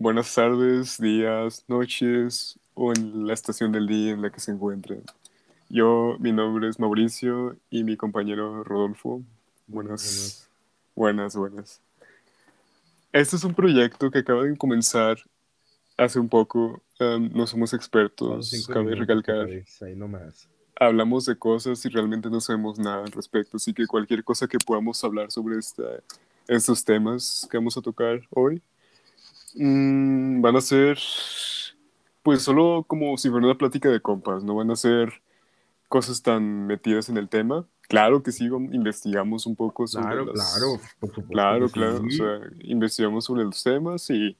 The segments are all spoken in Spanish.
buenas tardes, días, noches o en la estación del día en la que se encuentren. Yo, mi nombre es Mauricio y mi compañero Rodolfo. Buenas, buenas, buenas. Este es un proyecto que acaba de comenzar hace un poco. Um, no somos expertos, cabe recalcar. Ahí nomás. Hablamos de cosas y realmente no sabemos nada al respecto, así que cualquier cosa que podamos hablar sobre esta, estos temas que vamos a tocar hoy mm, van a ser, pues solo como si fuera una plática de compas, no van a ser cosas tan metidas en el tema. Claro que sí, investigamos un poco sobre Claro, las- claro. por supuesto Claro, claro. O sea, investigamos sobre los temas y.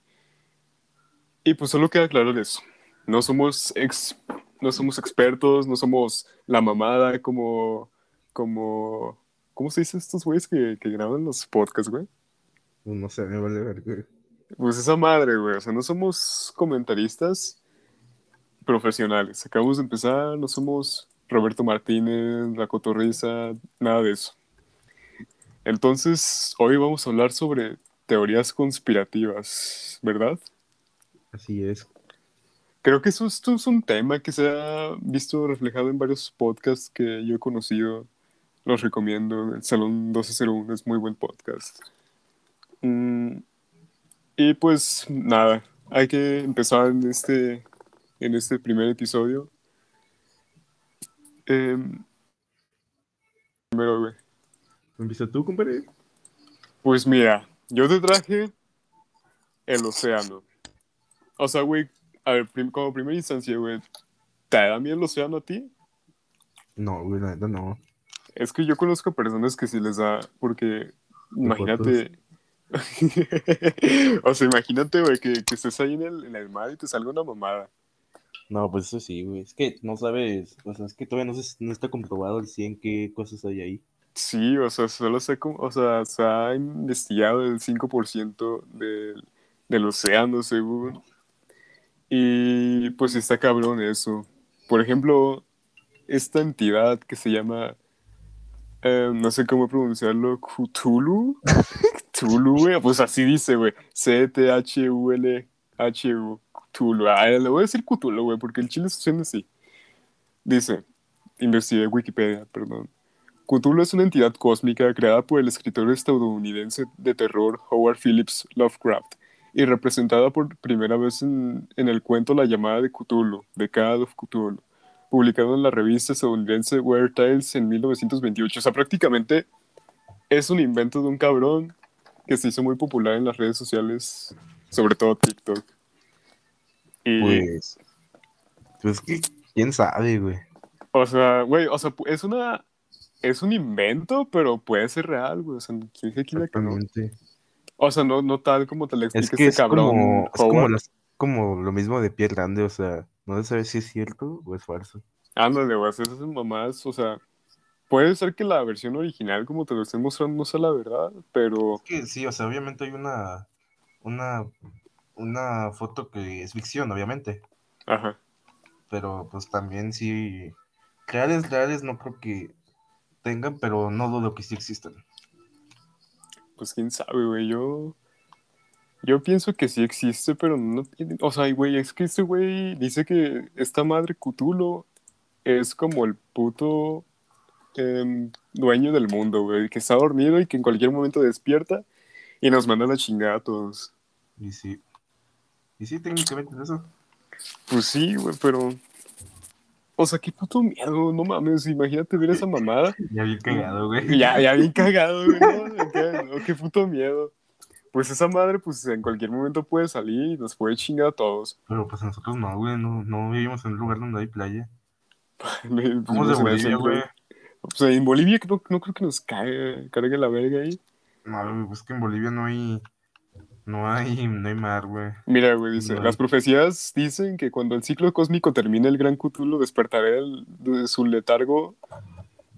Y pues solo queda claro eso. No somos ex, no somos expertos, no somos la mamada como. como. ¿Cómo se dice estos güeyes que, que graban los podcasts, güey? Pues no sé, me vale ver, güey. Pues esa madre, güey. O sea, no somos comentaristas profesionales. Acabamos de empezar, no somos Roberto Martínez, La Cotorriza, nada de eso. Entonces, hoy vamos a hablar sobre teorías conspirativas, ¿verdad? Así es. Creo que eso, esto es un tema que se ha visto reflejado en varios podcasts que yo he conocido. Los recomiendo. El Salón 1201 es muy buen podcast. Mm, y pues nada, hay que empezar en este, en este primer episodio. Em, primero, güey. ¿Empieza tú, compadre? Pues mira, yo te traje el océano. O sea, güey, a ver, prim- como primera instancia, güey, ¿te da miedo el océano a ti? No, güey, la neta no. Es que yo conozco personas que sí les da, porque imagínate. o sea, imagínate, güey, que, que estés ahí en el, en el mar y te salga una mamada. No, pues eso sí, güey. Es que no sabes, o sea, es que todavía no, se- no está comprobado al 100 qué cosas hay ahí. Sí, o sea, solo se, o sea, se ha investigado el 5% del, del océano, según. Y pues está cabrón eso. Por ejemplo, esta entidad que se llama, eh, no sé cómo pronunciarlo, Cthulhu. Cthulhu, güey, pues así dice, güey. C-T-H-U-L-H-U. Cthulhu. Ah, le voy a decir Cthulhu, güey, porque el chile suena así. Dice, investigué Wikipedia, perdón. Cthulhu es una entidad cósmica creada por el escritor estadounidense de terror Howard Phillips Lovecraft y representada por primera vez en, en el cuento La llamada de Cthulhu, The Call of Cthulhu, publicado en la revista estadounidense Weird Tales en 1928. O sea, prácticamente es un invento de un cabrón que se hizo muy popular en las redes sociales, sobre todo TikTok. Y, Pues. Pues que, quién sabe, güey. o sea, güey, o sea, es una... Es un invento, pero puede ser real, güey. O sea, ¿quién se quita que no? O sea, no, no tal como te lo explica Es que este es cabrón. como, es como, las- como lo mismo de pie grande, o sea, no se sabe si es cierto o es falso. Ándale, güey, esas mamás, o sea, puede ser que la versión original, como te lo estén mostrando, no sea la verdad, pero Es que sí, o sea, obviamente hay una, una, una foto que es ficción, obviamente, ajá. pero pues también sí, reales, reales no creo que tengan, pero no dudo que sí existan. Pues quién sabe, güey. Yo. Yo pienso que sí existe, pero no tiene. O sea, güey, es que este güey dice que esta madre Cthulhu es como el puto dueño del mundo, güey. Que está dormido y que en cualquier momento despierta y nos manda la chingada a todos. Y sí, y sí, técnicamente es eso. Pues sí, güey, pero. O sea, qué puto miedo, no mames. Imagínate ver esa mamada. Ya bien cagado, güey. Ya, ya bien cagado, güey. ¿no? Qué, no, qué puto miedo. Pues esa madre, pues en cualquier momento puede salir y nos puede chingar a todos. Pero pues nosotros no, güey, no, no vivimos en un lugar donde hay playa. Pues, Somos de Bolivia, güey. Sea, en Bolivia no, no creo que nos caiga, cargue la verga ahí. No, pues que en Bolivia no hay, no hay, no hay mar, güey. Mira, güey, dice, No. las profecías dicen que cuando el ciclo cósmico termine, el gran Cthulhu despertará de su letargo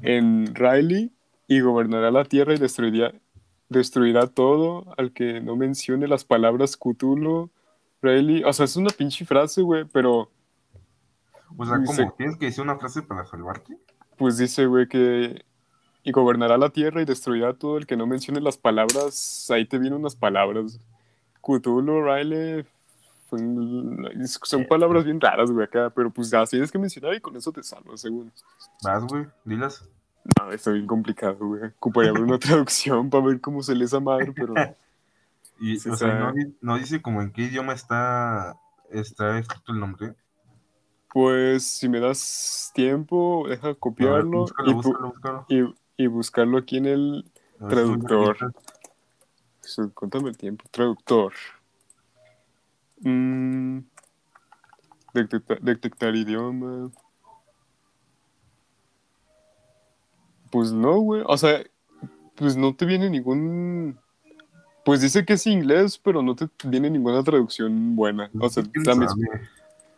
en Riley y gobernará la Tierra y destruirá, destruirá todo al que no mencione las palabras Cthulhu, Riley. O sea, es una pinche frase, güey, pero O sea, como tienes que decir una frase para salvarte. Pues dice, güey, que y gobernará la Tierra y destruirá todo el que no mencione las palabras. Ahí te vienen unas palabras. Cthulhu, Riley, son palabras bien raras, güey, acá, pero pues las tienes que mencionar y con eso te salvas, según. Vas, güey, dilas. No, está bien complicado, güey. Ocuparía una traducción para ver cómo se lee esa madre, pero Y, Sí, o sea, sea- no, no dice como en qué idioma está, está escrito el nombre. Pues si me das tiempo, deja ver, copiarlo búscalo, y, pu- búscalo, búscalo. y- y buscarlo aquí en el ver, Traductor. Sí, Cuéntame el tiempo. Traductor. Mm, detecta- detectar idioma. Pues no, güey. O sea, pues no te viene ningún. Pues dice que es inglés, pero no te viene ninguna traducción buena. O sea, ¿Quién la mis- sabe?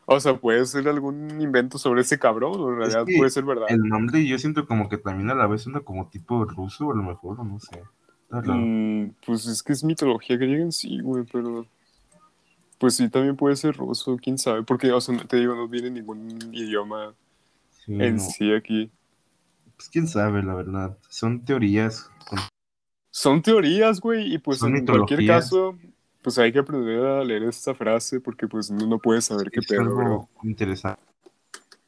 O sea, puede ser algún invento sobre ese cabrón, o en realidad que puede ser verdad. El nombre yo siento como que también a la vez suena como tipo ruso, a lo mejor, o no sé. Mm, pues es que es mitología griega en sí, güey, pero. Pues sí, también puede ser ruso, quién sabe. Porque, o sea, te digo, no viene ningún idioma Sí, en no. sí aquí. Pues quién sabe, la verdad. Son teorías. con- Son teorías, güey, y pues Son en cualquier caso, pues hay que aprender a leer esta frase porque, pues, uno no puede saber qué pedo, ¿verdad? interesante.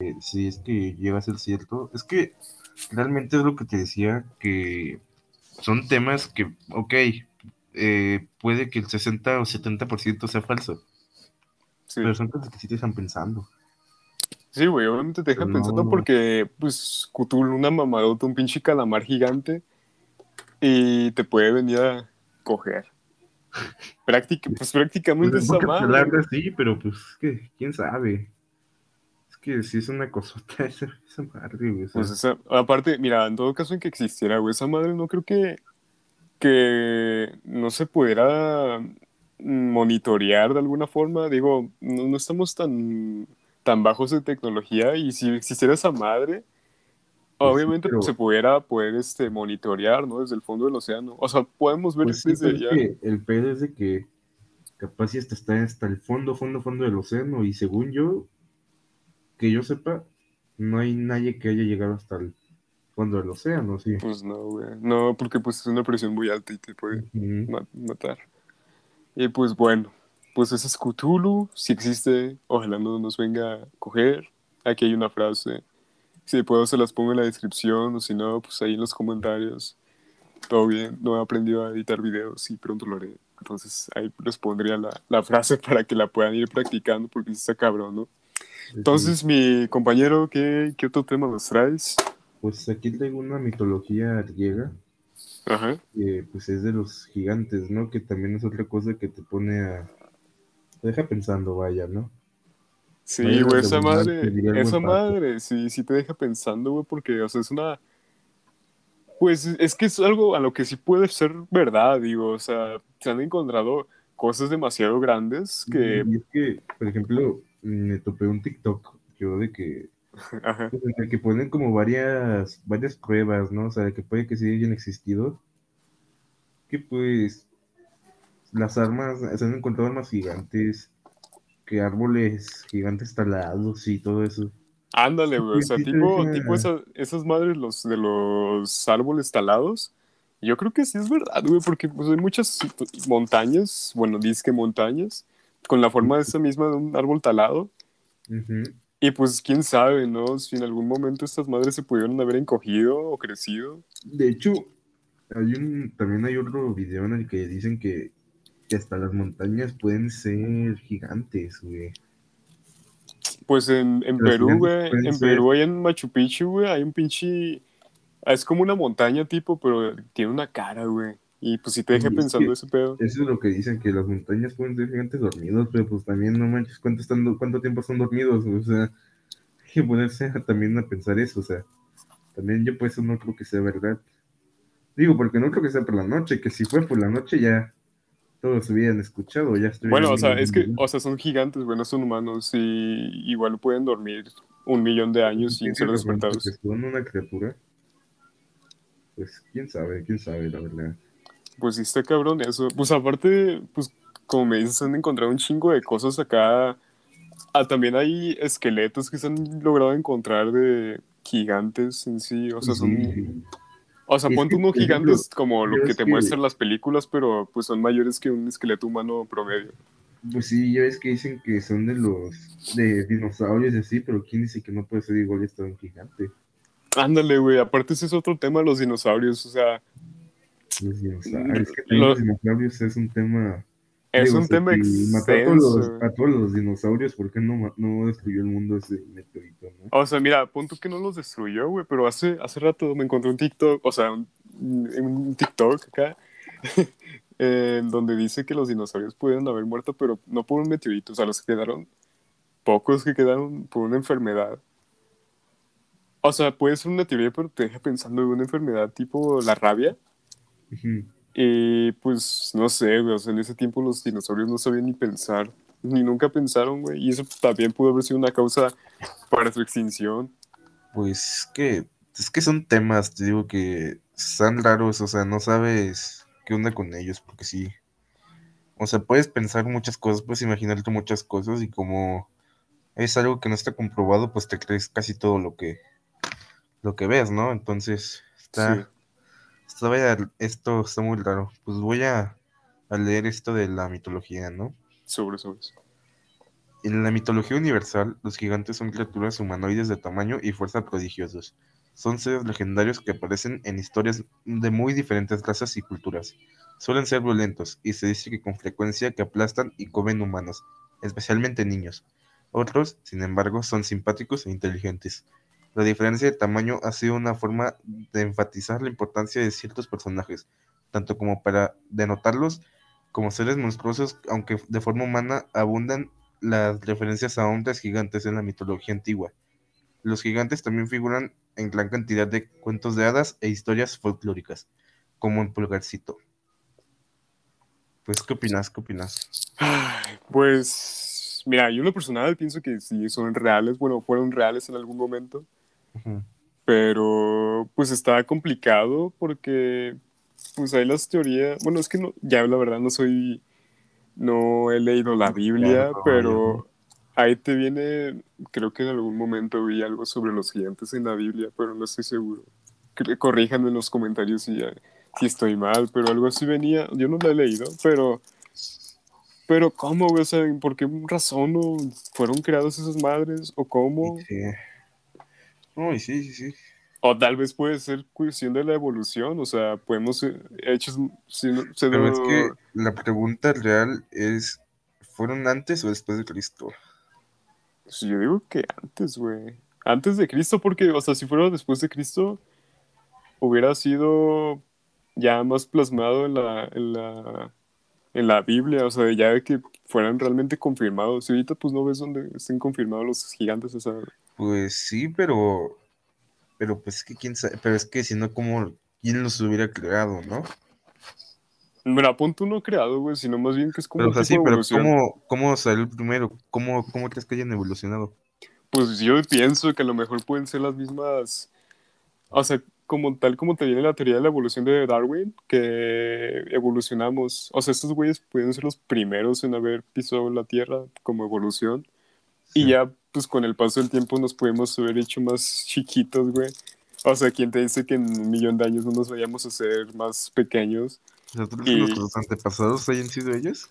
Eh, Si es que llega a ser cierto. Es que realmente es lo que te decía, que son temas que, ok, eh, puede que el 60 o 70% sea falso, Sí, pero son cosas que sí te están pensando. sí, güey, obviamente te deja No. pensando porque, pues, Cthulhu, una mamadota, un pinche calamar gigante, y te puede venir a coger. Práctica, pues prácticamente Pues, pocas madre. palabras, sí, pero pues que, quién sabe. Es que sí es una cosota esa, esa madre, güey. Pues esa, aparte, mira, en todo caso en que existiera, güey, esa madre no creo que, que no se pudiera monitorear de alguna forma. Digo, no, no estamos tan, tan bajos de tecnología y si existiera esa madre, Pues obviamente pero- se pudiera poder este, monitorear, ¿no? Desde el fondo del océano. O sea, podemos ver Pues desde allá. que el pedo es de que capaz si hasta está hasta el fondo, fondo, fondo del océano y según yo, que yo sepa, no hay nadie que haya llegado hasta el fondo del océano, sí. Pues no, güey. No, porque pues es una presión muy alta y te puede matar. Y pues bueno, pues ese es Cthulhu, si existe, ojalá no nos venga a coger. Aquí hay una frase, si puedo se las pongo en la descripción o si no, pues ahí en los comentarios. Todo bien, no he aprendido a editar videos y pronto lo haré. Entonces ahí les pondría la, la frase para que la puedan ir practicando porque está cabrón, ¿no? Entonces, mi compañero, ¿qué, qué otro tema nos traes? Pues aquí traigo una mitología griega, Ajá. que pues es de los gigantes, ¿no? Que también es otra cosa que te pone a... Te deja pensando, vaya, ¿no? Sí, güey, esa redundancia, madre, esa madre, sí, sí te deja pensando, güey, porque, o sea, es una, pues, es que es algo a lo que sí puede ser verdad, digo, o sea, se han encontrado cosas demasiado grandes que, Y es que, por ejemplo, me topé un TikTok, yo de que ajá, Pues, en el que ponen como varias, varias pruebas, ¿no? O sea, de que puede que sí hayan existido. Que pues las armas, se han encontrado armas gigantes, que árboles gigantes talados y todo eso. ándale, güey, o sea, tipo, tipo esa- esas madres los, de los árboles talados, yo creo que sí es verdad, güey, porque pues hay muchas montañas, bueno, disque montañas, con la forma de esa misma de un árbol talado, Ujú. Y pues quién sabe, ¿no? Si en algún momento estas madres se pudieron haber encogido o crecido. De hecho, hay un, también hay otro video en el que dicen que, que hasta las montañas pueden ser gigantes, güey. Pues en, en Perú, güey, en ser- Perú, ahí en Machu Picchu, güey, hay un pinche... Es como una montaña tipo, pero tiene una cara, güey. Y pues sí te deja Y es pensando que- ese pedo. Eso es lo que dicen, que las montañas pueden ser gigantes dormidos, pero pues también no manches cuánto, están, cuánto tiempo están dormidos, o sea, hay que ponerse a- también a pensar eso, o sea, también yo pues eso no creo que sea verdad. Digo, porque no creo que sea por la noche, que si fue por la noche ya todos hubieran escuchado, ya Bueno, o sea, es que, o sea, son gigantes, güey, no son humanos. Y igual pueden dormir un millón de años sin ser despertados. Son una criatura. Pues quién sabe, quién sabe, la verdad. Pues sí está cabrón eso. Pues aparte, pues como me dices, han encontrado un chingo de cosas acá. Ah, también hay esqueletos que se han logrado encontrar de gigantes en sí. O sea, son... Sí. O sea, ponte unos gigantes como lo que te que- muestran las películas, pero pues son mayores que un esqueleto humano promedio. Pues sí, ya ves que dicen que son de los de dinosaurios y así, pero ¿quién dice que no puede ser igual esto un gigante? Ándale, güey. Aparte, ese es otro tema, los dinosaurios. O sea, Los dinosaurios. Es que los dinosaurios es un tema. Es digo, un tema si mató a todos, extenso. los, a todos los dinosaurios, ¿por qué no, no destruyó el mundo ese meteorito, no? O sea, mira, punto que no los destruyó, güey, pero hace, hace rato me encontré un TikTok, o sea, un, un TikTok acá, en donde dice que los dinosaurios pudieron haber muerto, pero no por un meteorito, o sea, los que quedaron, pocos que quedaron por una enfermedad. O sea, puede ser una teoría, pero te deja pensando en una enfermedad tipo la rabia. Ujú. Y pues, no sé, güey, o sea, en ese tiempo los dinosaurios no sabían ni pensar, ni nunca pensaron, güey, y eso también pudo haber sido una causa para su extinción. Pues que, es que son temas, te digo, que están raros, o sea, no sabes qué onda con ellos, porque sí. O sea, puedes pensar muchas cosas, puedes imaginarte muchas cosas y como es algo que no está comprobado, pues te crees casi todo lo que, lo que ves, ¿no? Entonces, está, Sí. Vaya- esto está muy raro. Pues voy a, a leer esto de la mitología, ¿no? Sobre, sobre. En la mitología universal, los gigantes son criaturas humanoides de tamaño y fuerza prodigiosos. Son seres legendarios que aparecen en historias de muy diferentes razas y culturas. Suelen ser violentos y se dice que con frecuencia que aplastan y comen humanos, especialmente niños. Otros, sin embargo, son simpáticos e inteligentes. La diferencia de tamaño ha sido una forma de enfatizar la importancia de ciertos personajes, tanto como para denotarlos como seres monstruosos, aunque de forma humana abundan las referencias a hombres gigantes en la mitología antigua. Los gigantes también figuran en gran cantidad de cuentos de hadas e historias folclóricas, como en Pulgarcito. Pues, ¿qué opinas? ¿Qué opinas? Pues, mira, yo en lo personal pienso que sí son reales, bueno, fueron reales en algún momento. Pero pues está complicado porque pues hay las teorías, bueno, es que no, ya la verdad no soy, no he leído la Biblia, pero ahí te viene, creo que en algún momento vi algo sobre los gigantes en la Biblia, pero no estoy seguro. Corríjanme en los comentarios si, si estoy mal, pero algo así venía, yo no la he leído, pero... Pero ¿cómo, güey? O sea, ¿por qué razón no fueron creadas esas madres? ¿O cómo? Sí. Uy, sí, sí, sí. O tal vez puede ser cuestión de la evolución, o sea, podemos ser hechos... Si no, se Pero es que la pregunta real es, ¿fueron antes o después de Cristo? pues yo digo que antes, güey. Antes de Cristo, porque, o sea, si fuera después de Cristo, hubiera sido ya más plasmado en la, en la, en la Biblia, o sea, ya de que fueran realmente confirmados. Y ahorita pues no ves dónde estén confirmados los gigantes, o sea... Pues sí, pero, pero pues que quién sabe, pero es que si no, ¿cómo, quién los hubiera creado, no? Mira, punto no creado, güey, sino más bien que es como Pero, o sea, sí, pero. ¿cómo, cómo salió primero? ¿Cómo, cómo crees que hayan evolucionado? Pues yo pienso que a lo mejor pueden ser las mismas, o sea, como tal como te viene la teoría de la evolución de Darwin, que evolucionamos, o sea, estos güeyes pueden ser los primeros en haber pisado la Tierra como evolución, y Sí. ya, pues con el paso del tiempo nos podemos haber hecho más chiquitos, güey. O sea, ¿quién te dice que en un millón de años no nos vayamos a hacer más pequeños? O sea, ¿tú crees Y- nuestros antepasados hayan sido ellos?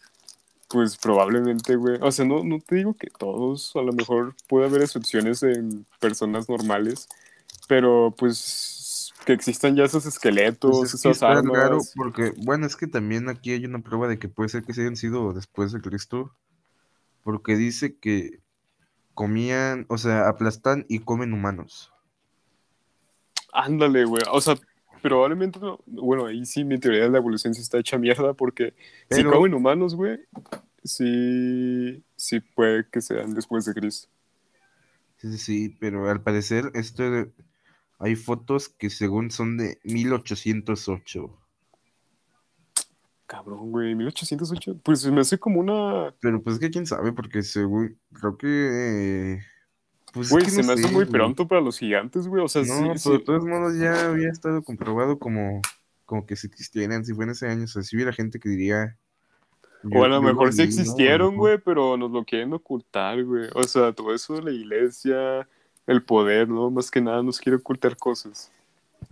Pues probablemente, güey. O sea, no, no te digo que todos, a lo mejor puede haber excepciones en personas normales, pero pues que existan ya esos esqueletos, Pues es esas armas. raro porque, bueno, es que también aquí hay una prueba de que puede ser que se hayan sido después de Cristo, porque dice que comían, o sea, aplastan y comen humanos. Ándale, güey. O sea, probablemente, no- bueno, ahí sí mi teoría de la evolución sí está hecha mierda porque si Pero- comen humanos, güey, sí, sí puede que sean después de Cristo. Sí, sí, sí, pero al parecer esto hay fotos que según son de 1808, Cabrón, güey, 1808. Pues me hace como una... pero pues es que quién sabe, porque según, creo que... eh, Pues es Güey, que se no me hace muy güey. pronto para los gigantes, güey. O sea, No, sí, de todos modos ya había estado comprobado como, como que si existieran, si fue en ese año, o sea, si hubiera gente que diría... O a lo mejor sí existieron, güey, pero nos lo quieren ocultar, güey. O sea, todo eso de la iglesia, el poder, ¿no? Más que nada nos quiere ocultar cosas.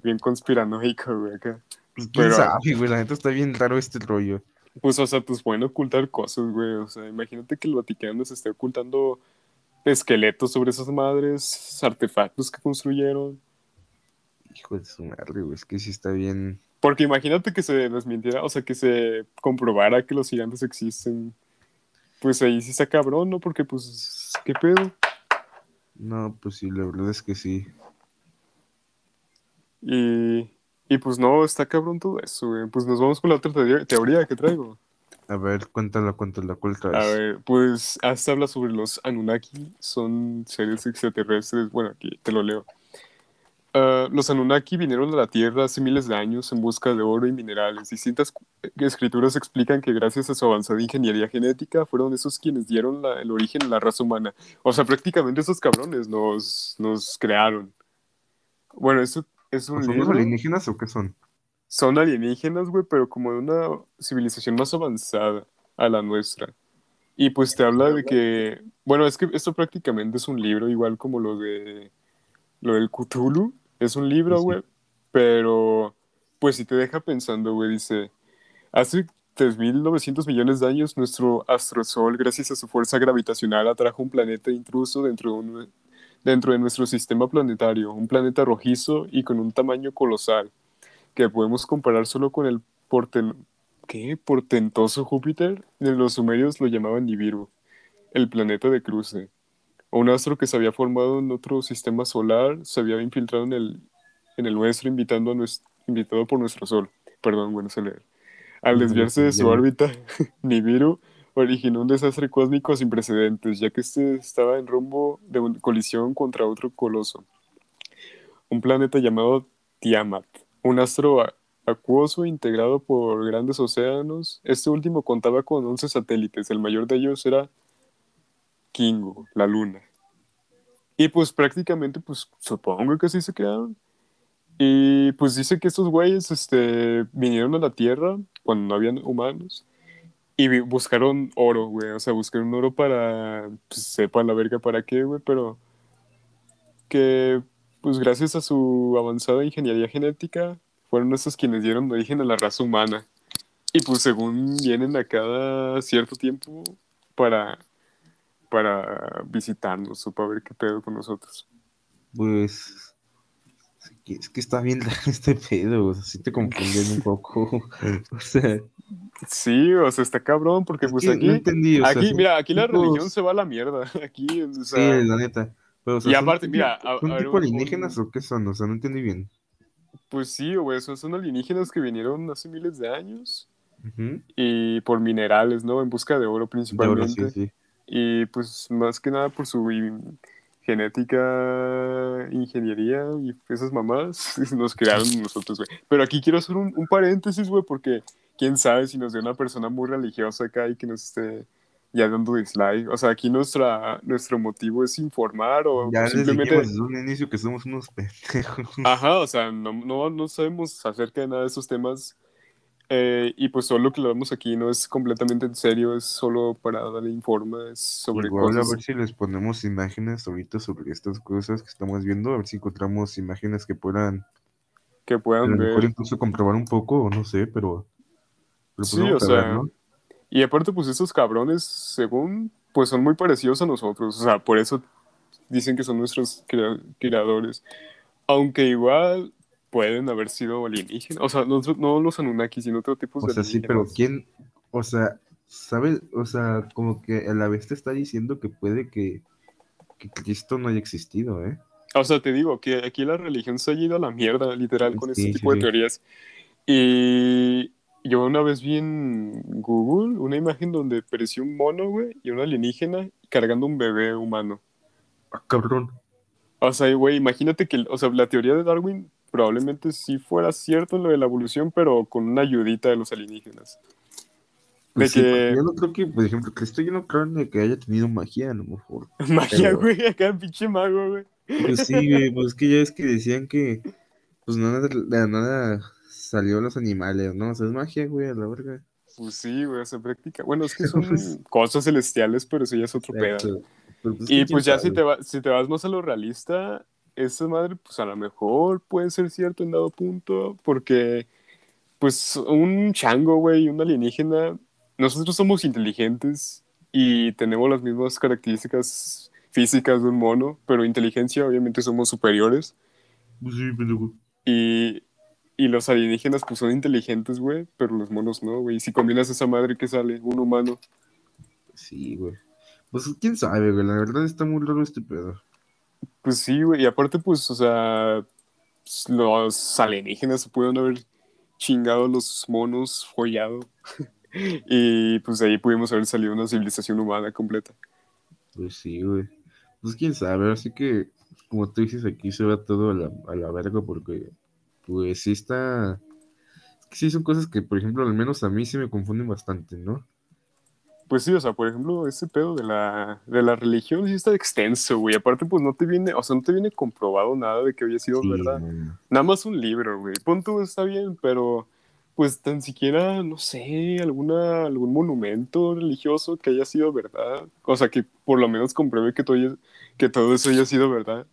Bien conspiranoico, güey, acá. Pues quién pero- sabe, güey, la neta está bien raro este rollo. Pues, o sea, pues pueden ocultar cosas, güey. O sea, imagínate que el Vaticano nos esté ocultando esqueletos sobre esas madres, artefactos que construyeron. Hijo de su madre, güey. Es que sí está bien. Porque imagínate que se desmintiera, o sea, que se comprobara que los gigantes existen. Pues ahí sí está cabrón, ¿no? Porque, pues, ¿qué pedo? No, pues sí, la verdad es que sí. Y, y pues no, está cabrón todo eso, güey. Pues nos vamos con la otra teoría, teoría que traigo. A ver, cuéntala, cuéntala, ¿cuál A ver, pues hasta habla sobre los Anunnaki, son seres extraterrestres. Bueno, aquí te lo leo. Ah, los Anunnaki vinieron a la Tierra hace miles de años en busca de oro y minerales. Distintas escrituras explican que gracias a su avanzada ingeniería genética fueron esos quienes dieron la- el origen a la raza humana. O sea, prácticamente esos cabrones nos, nos crearon. Bueno, eso es un ¿Son los alienígenas o qué son? Son alienígenas, güey, pero como de una civilización más avanzada a la nuestra. Y pues te habla de que, bueno, es que esto prácticamente es un libro, igual como lo de lo del Cthulhu, es un libro, sí. güey, pero pues si te deja pensando, güey, dice, hace 3.900 millones de años nuestro astrosol, gracias a su fuerza gravitacional, atrajo un planeta intruso dentro de, un- dentro de nuestro sistema planetario, un planeta rojizo y con un tamaño colosal que podemos comparar solo con el porten- ¿qué? portentoso Júpiter. Los sumerios lo llamaban Nibiru, el planeta de cruce. Un astro que se había formado en otro sistema solar se había infiltrado en el, en el nuestro, invitando a nues- invitado por nuestro Sol. Perdón, bueno, sé leer. Al desviarse de su órbita, Nibiru originó un desastre cósmico sin precedentes, ya que este estaba en rumbo de una colisión contra otro coloso, un planeta llamado Tiamat, un astro acuoso integrado por grandes océanos. Este último contaba con 11 satélites, el mayor de ellos era Kingo, la luna. Y pues prácticamente, pues supongo que así se crearon. Y pues dice que estos güeyes este, vinieron a la Tierra cuando no habían humanos y buscaron oro, güey. O sea, buscaron oro para, pues sepan la verga para qué, güey, pero que pues gracias a su avanzada ingeniería genética fueron esos quienes dieron origen a la raza humana. Y pues según vienen a cada cierto tiempo para, para visitarnos o para ver qué pedo con nosotros. Pues. es que- Es que está bien este pedo, o sea, sí te confunden un poco. O sea, Sí, o sea, está cabrón, porque es pues aquí, no entendí. O sea, aquí, son mira, aquí la religión se va a la mierda. Aquí, o Sí, la neta. Pero, o sea, Y ¿son aparte, mira, a- ¿son a ver, tipo alienígenas un- o qué son? O sea, no entendí bien. pues sí, güey, esos son alienígenas que vinieron hace miles de años y por minerales, ¿no? En busca de oro De oro, principalmente. sí, sí. Y pues más que nada por su genética, ingeniería y esas mamás nos crearon nosotros, güey. Pero aquí quiero hacer un, un paréntesis, güey, porque quién sabe si nos ve una persona muy religiosa acá y que nos esté ya dando dislike. O sea, aquí nuestra, nuestro motivo es informar o Ya simplemente... desde un inicio que somos unos pendejos. Ajá, o sea, no, no, no sabemos acerca de nada de esos temas. Eh, y pues solo lo que lo aquí no es completamente en serio, es solo para darle informes sobre Igual a cosas ver si les ponemos imágenes ahorita sobre estas cosas que estamos viendo, a ver si encontramos imágenes que puedan que a puedan lo mejor ver. incluso comprobar un poco, o no sé, pero, pero Sí, o a ver, sea, ¿no? y aparte pues estos cabrones, según, pues son muy parecidos a nosotros, o sea, por eso dicen que son nuestros crea- creadores. Aunque igual pueden haber sido alienígenas, o sea, no, no los Anunnaki, sino otro tipo O de sea, sí, pero. ¿quién? O sea, ¿sabes? O sea, como que a la vez te está diciendo que puede que, que Cristo no haya existido, ¿eh? O sea, te digo que aquí la religión se ha ido a la mierda, literal, con Sí, este sí, tipo de sí. teorías. Y yo una vez vi en Google una imagen donde parecía un mono, güey, y una alienígena cargando un bebé humano. Ah, cabrón. O sea, güey, imagínate que, o sea, la teoría de Darwin probablemente sí fuera cierto en lo de la evolución, pero con una ayudita de los alienígenas. Pues De sí, que- yo no creo que, por ejemplo, Cristo yo no creo ni que haya tenido magia, a lo mejor. Magia, Pero- güey, acá pinche mago, güey. Pues sí, güey, pues es que ya es que decían que, pues nada, de nada salió los animales, ¿no? O sea, es magia, güey, a la verga. Pues sí, güey, se practica. Bueno, es que son Pues- cosas celestiales, pero eso ya es otro pedo. Exacto. Pero, pues, Y ¿quién pues ya si te, va- si te vas más a lo realista, esa madre, pues a lo mejor puede ser cierto en dado punto, porque pues un chango, güey, un alienígena. Nosotros somos inteligentes y tenemos las mismas características físicas de un mono, pero inteligencia obviamente somos superiores. Pues sí, pendejo. Y, y los alienígenas pues son inteligentes, güey, pero los monos no, güey. Y si combinas esa madre que sale, un humano. Sí, güey. Pues quién sabe, güey. La verdad está muy raro este pedo. Pues sí, güey. Y aparte, pues, o sea, pues, los alienígenas se pudieron haber chingado los monos, follado. y pues ahí pudimos haber salido una civilización humana completa. Pues sí, güey. Pues quién sabe, así que, como tú dices, aquí se va todo a la, a la verga porque, pues sí está... Es que sí son cosas que, por ejemplo, al menos a mí sí me confunden bastante, ¿no? Pues sí, o sea, por ejemplo, ese pedo de la, de la religión sí está extenso, güey. Aparte, pues no te viene, o sea, no te viene comprobado nada de que había sido Sí, verdad. Nada más un libro, güey. Punto está bien, pero pues tan siquiera, no sé, alguna, algún monumento religioso que haya sido verdad. O sea, que por lo menos compruebe que todo, haya- que todo eso haya sido verdad.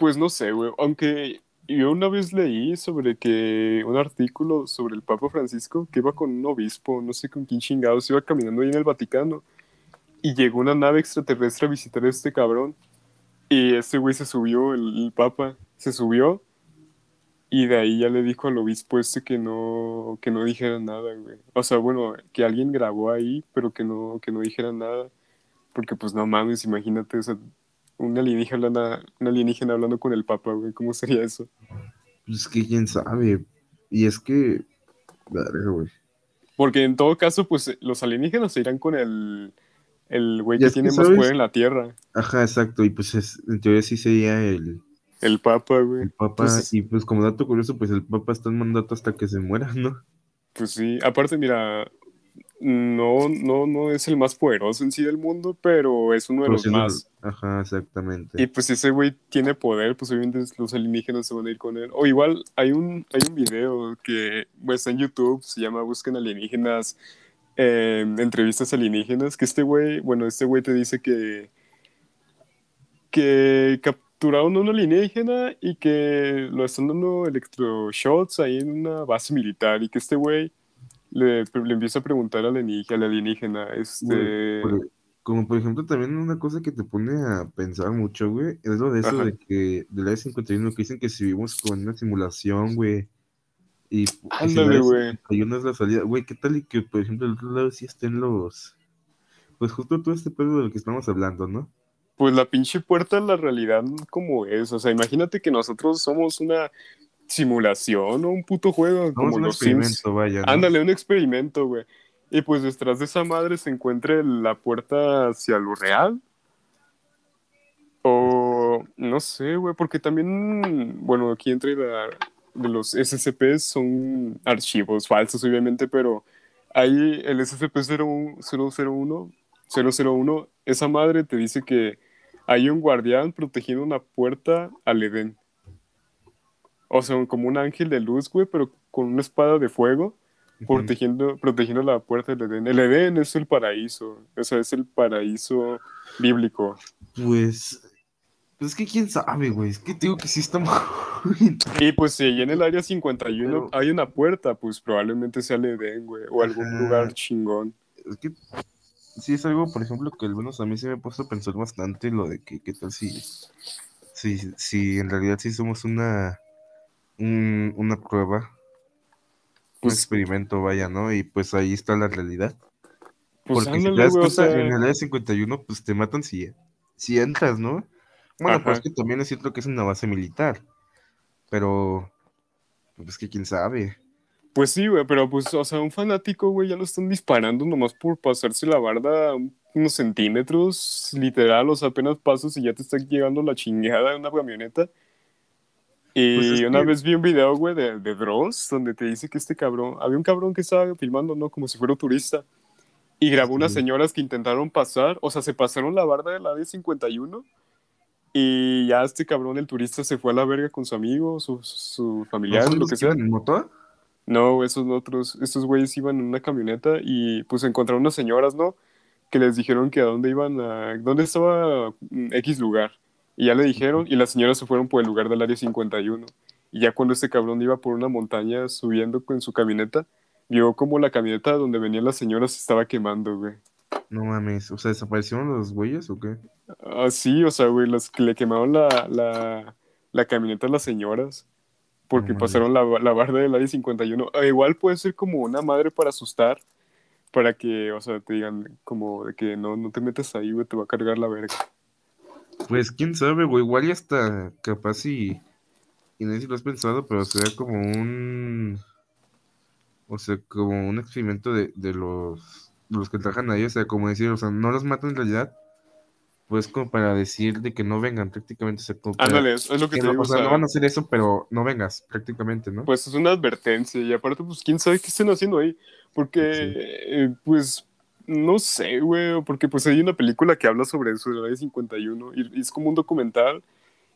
Pues no sé, güey. Aunque yo una vez leí sobre que un artículo sobre el Papa Francisco que iba con un obispo, no sé con quién chingados, iba caminando ahí en el Vaticano y llegó una nave extraterrestre a visitar a este cabrón. Y ese güey se subió, el, el Papa se subió y de ahí ya le dijo al obispo este que no, que no dijera nada, güey. O sea, bueno, que alguien grabó ahí, pero que no, que no dijera nada. Porque pues no mames, imagínate, o sea, un alienígena, hablando- un alienígena hablando con el Papa, güey, ¿cómo sería eso? Pues que quién sabe. Y es que... Verga, güey. Porque en todo caso, pues los alienígenas se irán con el, el güey que es que, tiene más ¿sabes? poder en la Tierra, Ajá, exacto. Y pues es, en teoría sí sería el, el Papa, güey. el Papa. Pues- y pues como dato curioso, pues el Papa está en mandato hasta que se muera, ¿no? Pues sí, aparte, mira, no, no, no es el más poderoso en sí del mundo, pero es uno de Pero los el- más. Ajá, exactamente. Y pues si ese güey tiene poder, pues obviamente los alienígenas se van a ir con él. O igual hay un, hay un video que pues, está en YouTube, se llama Busquen alienígenas, eh, entrevistas alienígenas, que este güey, bueno, este güey te dice que, que capturaron a un alienígena y que lo están dando electroshots ahí en una base militar y que este güey le, le empieza a preguntar al alienígena, al alienígena este... Por- como por ejemplo, también una cosa que te pone a pensar mucho, güey, es lo de eso Ajá. de que del área 51 que dicen que si vivimos con una simulación, güey. Y, Ándale, güey. 51 es la salida, güey, ¿qué tal y que, por ejemplo, del otro lado sí estén los. Pues justo todo este pedo del que estamos hablando, ¿no? Pues la pinche puerta a la realidad como es. O sea, imagínate que nosotros somos una simulación o un puto juego como un los Sims. vaya, ¿no? Ándale, un experimento, güey. Y pues detrás de esa madre se encuentre la puerta hacia lo real. O no sé, güey, porque también, bueno, aquí entre la, de los SCPs son archivos falsos, obviamente, pero ahí el SCP-001, 001, esa madre te dice que hay un guardián protegiendo una puerta al Edén. O sea, como un ángel de luz, güey, pero con una espada de fuego protegiendo, protegiendo la puerta del Edén. El Edén es el paraíso, o sea, es el paraíso bíblico. Pues. Pues es que quién sabe, güey. Es que digo que sí está muy. Y pues si ahí en el área 51 Pero- hay una puerta, pues probablemente sea el Edén, güey, o algún Ajá. lugar chingón. Es que sí es algo, por ejemplo, que al menos a mí se me ha puesto a pensar bastante lo de que qué tal si, si, si en realidad sí somos una, un- una prueba, un Pues- experimento, vaya, ¿no? Y pues ahí está la realidad. Pues Porque si te ándale, das güey, o cuenta, sea, en el área 51, pues te matan si, si entras, ¿no? Bueno, Ajá. pues es que también es cierto que es una base militar, pero pues que quién sabe. Pues sí, güey, pero pues, o sea, un fanático, güey, ya lo están disparando nomás por pasarse la barda un- unos centímetros, literal, o sea, apenas pasos y ya te está llegando la chingada de una camioneta. Y Pues es una que- vez vi un video, güey, de, de Dross, donde te dice que este cabrón, había un cabrón que estaba filmando, ¿no? Como si fuera un turista. Y grabó unas Sí. señoras que intentaron pasar, o sea, se pasaron la barda de la D51 y ya este cabrón, el turista, se fue a la verga con su amigo, su, su familiar, ¿No lo que sea. en moto? No, esos otros, estos güeyes iban en una camioneta y pues encontraron unas señoras, ¿no? Que les dijeron que a dónde iban a, dónde estaba mm, X lugar. Y ya le dijeron y las señoras se fueron por el lugar del área 51. Y ya cuando este cabrón iba por una montaña subiendo con su camioneta, vio como la camioneta donde venían las señoras se estaba quemando, güey. No mames, o sea, ¿desaparecieron los güeyes o qué? Ah, sí, o sea, güey, los que le quemaron la, la, la camioneta a las señoras. Porque No pasaron la, la barda del área 51. Ah, igual puede ser como una madre para asustar. Para que, o sea, te digan como de que no, no te metas ahí, güey, te va a cargar la verga. Pues quién sabe, güey, igual ya está capaz y, y no sé si lo has pensado, pero sería como un, o sea, como un experimento de, de los, los que trabajan ahí, o sea, como decir, o sea, no los matan en realidad, pues como para decir de que no vengan prácticamente, o sea, como Ándale, es es lo que que te no, digo. o sea, o sea, no van a hacer eso, pero no vengas prácticamente, ¿no? Pues es una advertencia. Y aparte, pues, quién sabe qué estén haciendo ahí. Porque, Sí. eh, pues, no sé, güey. Porque, pues, hay una película que habla sobre eso, del área 51. Y, y es como un documental.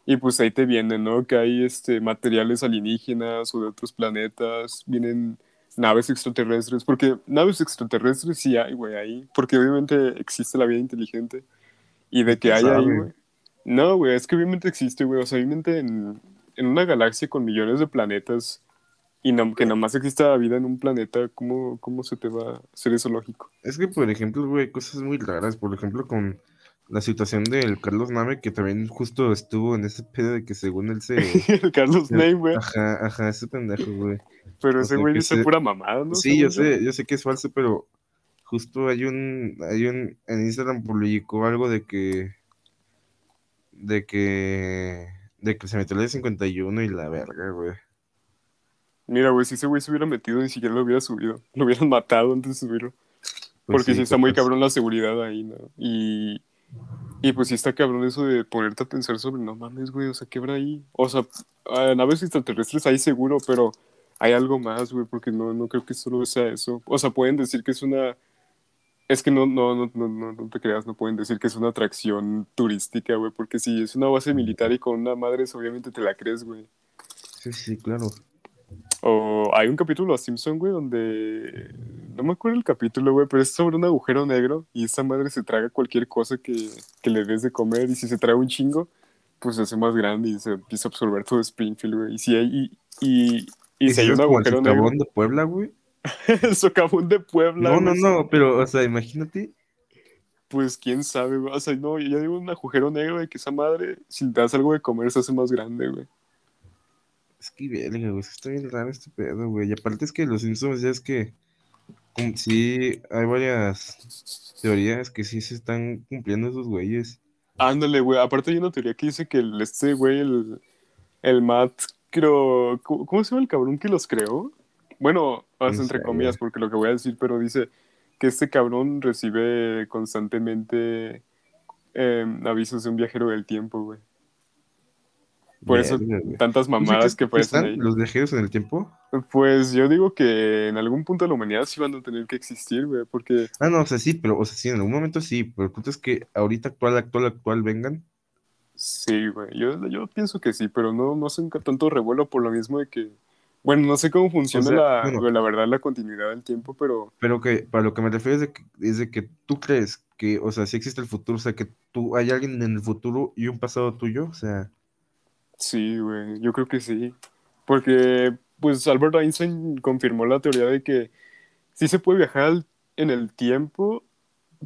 Y pues ahí te vienen, ¿no? Que hay este, materiales alienígenas o de otros planetas, vienen naves extraterrestres, porque naves extraterrestres sí hay, güey, ahí, porque obviamente existe la vida inteligente. Y de que ¿Quién hay ahí, güey. No, güey, es que obviamente existe, güey, o sea, obviamente en, en una galaxia con millones de planetas y no- que nada más exista vida en un planeta, ¿cómo, ¿cómo se te va a hacer eso lógico? Es que, por ejemplo, güey, cosas muy raras, por ejemplo, con la situación del Carlos Nave, que también justo estuvo en ese pedo de que según él se... El Carlos Name, güey, Ajá, ajá, ese pendejo, güey. pero o ese güey dice se- pura mamada, ¿no? Sí, yo sé, yo sé que es falso, pero justo hay un, hay un, en Instagram publicó algo de que, de que, de que se metió la 51 y la verga, güey. Mira, güey, si ese güey se hubiera metido, ni siquiera lo hubiera subido. Lo hubieran matado antes de subirlo. Pues Porque sí, está muy cabrón la seguridad ahí, ¿no? Y, y pues sí está cabrón eso de ponerte a pensar sobre, no mames, güey, o sea, ¿qué habrá ahí? O sea, naves extraterrestres hay seguro, pero hay algo más, güey, porque no, no creo que solo sea eso. O sea, pueden decir que es una... Es que no, no, no, no, no, no te creas, no pueden decir que es una atracción turística, güey, porque si es una base militar y con una madre, obviamente te la crees, güey. Sí, sí, claro. O hay un capítulo a Simpson, güey, donde. No me acuerdo el capítulo, güey, pero es sobre un agujero negro y esta madre se traga cualquier cosa que, que le des de comer y si se traga un chingo, pues se hace más grande y se empieza a absorber todo Springfield, güey. Y si hay. Y, y, y si hay un como el agujero negro. de Puebla, güey. el socavón de Puebla. No, no, no, pero, o sea, imagínate. Pues quién sabe, güey. O sea, no, yo digo un agujero negro de que esa madre, si te das algo de comer, se hace más grande, güey. Es que verga, güey, está bien raro este pedo, güey. Y aparte es que los Simpsons ya es que, como, sí, hay varias teorías que sí se están cumpliendo esos güeyes. Ándale, güey. Aparte hay una teoría que dice que el, este güey, el, el Matt, creo, ¿cómo, cómo se llama el cabrón que los creó? Bueno, haz No entre sé, comillas, güey. porque lo que voy a decir, pero dice que este cabrón recibe constantemente eh, avisos de un viajero del tiempo, güey. Por eso tantas ¿No sé mamadas que aparecen ahí. los viajeros en el tiempo? Pues yo digo que en algún punto de la humanidad sí van a tener que existir, güey, porque Ah, no, o sea, sí, pero, o sea, sí, en algún momento sí, pero el punto es que ahorita actual, actual, actual vengan. Sí, güey. Yo, yo pienso que sí, pero no, no hacen tanto revuelo por lo mismo de que. Bueno, no sé cómo funciona sea, la, bueno. la verdad la continuidad del tiempo, pero Pero que para lo que me refiero es de que, es de que tú crees que, o sea, si existe el futuro, o sea, que tú hay alguien en el futuro y un pasado tuyo, o sea, sí, güey. Yo creo que sí. Porque, pues, Albert Einstein confirmó la teoría de que sí se puede viajar en el tiempo,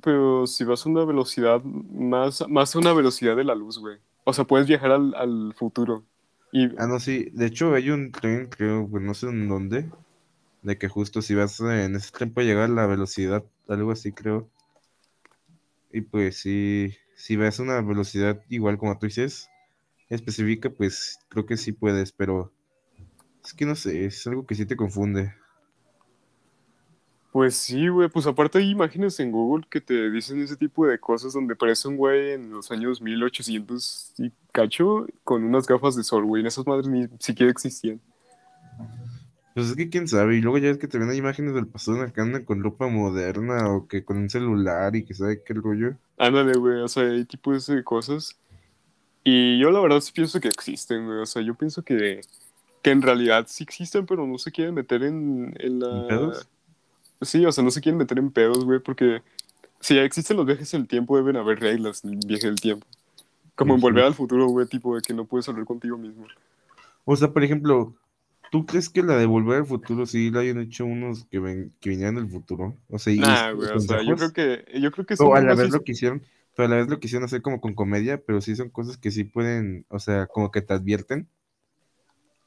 pero si vas a una velocidad más, más a una velocidad de la luz, güey. O sea, puedes viajar al, al futuro. Y, ah, no, sí, de hecho hay un tren, creo, pues no sé en dónde, de que justo si vas en ese tiempo llegar a la velocidad, algo así creo, y pues sí, si vas a una velocidad igual como tú dices, específica, pues creo que sí puedes, pero es que no sé, es algo que sí te confunde. Pues sí, güey, pues aparte hay imágenes en Google que te dicen ese tipo de cosas donde parece un güey en los años 1800 y cacho con unas gafas de sol, güey, esas madres ni siquiera existían. Pues es que quién sabe, y luego ya es que te ven imágenes del pasado en que andan con ropa moderna o que con un celular y que sabe qué rollo. Ándale, güey, o sea, hay tipo de cosas. Y yo la verdad sí pienso que existen, güey, o sea, yo pienso que, que en realidad sí existen, pero no se quieren meter en, en la... ¿En pedos? Sí, o sea, no se quieren meter en pedos, güey, porque si existen los viajes en el tiempo, deben haber reglas en el viaje del tiempo. Como en volver al futuro, güey, tipo de que no puedes hablar contigo mismo. O sea, por ejemplo, ¿tú crees que la de Volver al Futuro sí la hayan hecho unos que, ven, que vinieran del futuro? O sea, y Nah, estos güey, o sea, yo creo que, yo creo que o a la vez lo que hicieron, pero a la vez lo quisieron hacer como con comedia, pero sí son cosas que sí pueden, o sea, como que te advierten.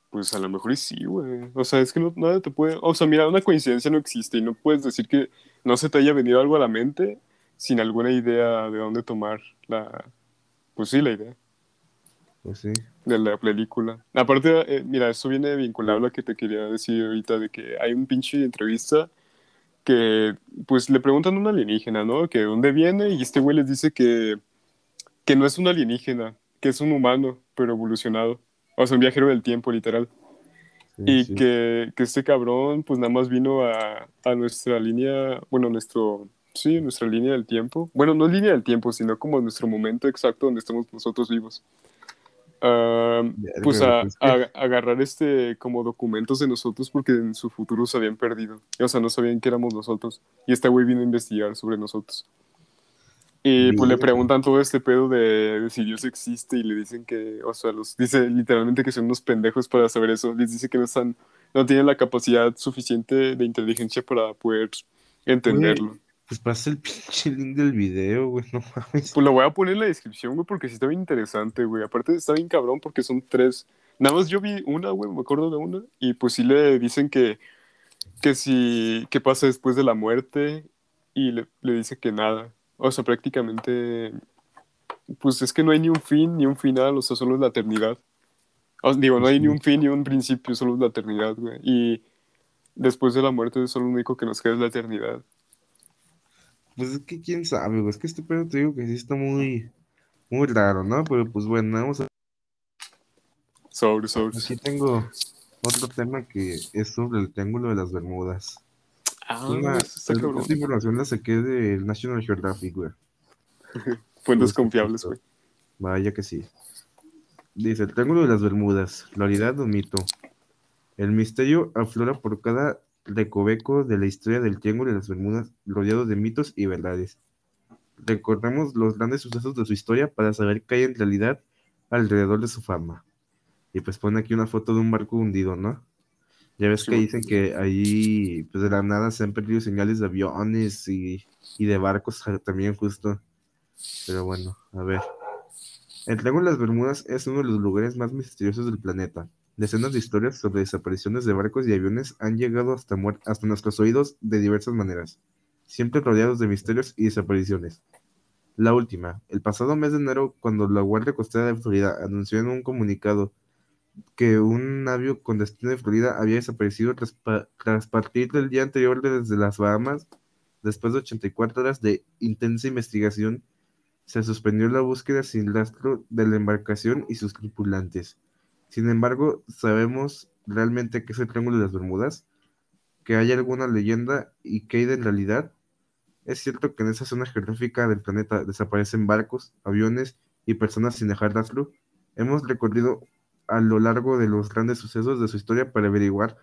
Pues a lo mejor sí, güey. O sea, es que no, nada te puede. O sea, mira, una coincidencia no existe y no puedes decir que no se te haya venido algo a la mente sin alguna idea de dónde tomar la. Pues sí, la idea Pues sí. de la película. Aparte, eh, mira, eso viene vinculado a lo que te quería decir ahorita de que hay un pinche entrevista que, pues le preguntan a un alienígena, ¿no? Que de dónde viene y este güey les dice que, que no es un alienígena, que es un humano, pero evolucionado. O sea, un viajero del tiempo, literal. sí, Y sí. que, que este cabrón, pues nada más vino a, a nuestra línea, bueno, nuestro, sí, nuestra línea del tiempo. Bueno, no línea del tiempo, sino como nuestro momento exacto donde estamos nosotros vivos. Pues a, pues, a- agarrar este como documentos de nosotros porque en su futuro se habían perdido. O sea, no sabían que éramos nosotros. Y este güey vino a investigar sobre nosotros. Y pues le preguntan todo este pedo de, de si Dios existe y le dicen que, o sea, los dice literalmente que son unos pendejos para saber eso. Les dice que no están, no tienen la capacidad suficiente de inteligencia para poder entenderlo. Pues pasa el pinche link del video, güey, no mames. Pues lo voy a poner en la descripción, güey, porque sí está bien interesante, güey. Aparte está bien cabrón porque son tres. Nada más yo vi una, güey, me acuerdo de una. Y pues sí le dicen que, que si, qué pasa después de la muerte. Y le, le dice que nada. O sea, prácticamente, pues es que no hay ni un fin ni un final, o sea, solo es la eternidad. Digo, no hay ni un fin ni un principio, solo es la eternidad, güey. Y después de la muerte, solo lo único que nos queda es la eternidad. Pues es que quién sabe, güey. Es que este pedo te digo que sí está muy, muy raro, ¿no? Pero pues bueno, vamos a. Sobre, sobre. Aquí tengo otro tema que es sobre el Triángulo de las Bermudas. Ah, Una- esta información la saqué del National Geographic, güey. Fuentes confiables, güey. Vaya que sí. Dice, el Triángulo de las Bermudas, realidad o mito. El misterio aflora por cada recoveco de la historia del Triángulo de las Bermudas, rodeado de mitos y verdades. Recordemos los grandes sucesos de su historia para saber qué hay en realidad alrededor de su fama. Y pues pone aquí una foto de un barco hundido, ¿no? Ya ves Sí. que dicen que ahí, pues de la nada se han perdido señales de aviones y, y de barcos también justo. Pero bueno, a ver. El Triángulo de las Bermudas es uno de los lugares más misteriosos del planeta. Decenas de historias sobre desapariciones de barcos y aviones han llegado hasta, nuestros oídos de diversas maneras, siempre rodeados de misterios y desapariciones. La última, el pasado mes de enero, cuando la Guardia Costera de Florida anunció en un comunicado que un navío con destino de Florida había desaparecido tras, pa- tras partir del día anterior desde las Bahamas, después de 84 horas de intensa investigación, se suspendió la búsqueda sin rastro de la embarcación y sus tripulantes. Sin embargo, sabemos realmente qué es el Triángulo de las Bermudas, que hay alguna leyenda y qué hay de realidad. Es cierto que en esa zona geográfica del planeta desaparecen barcos, aviones y personas sin dejar rastro. Hemos recorrido a lo largo de los grandes sucesos de su historia para averiguar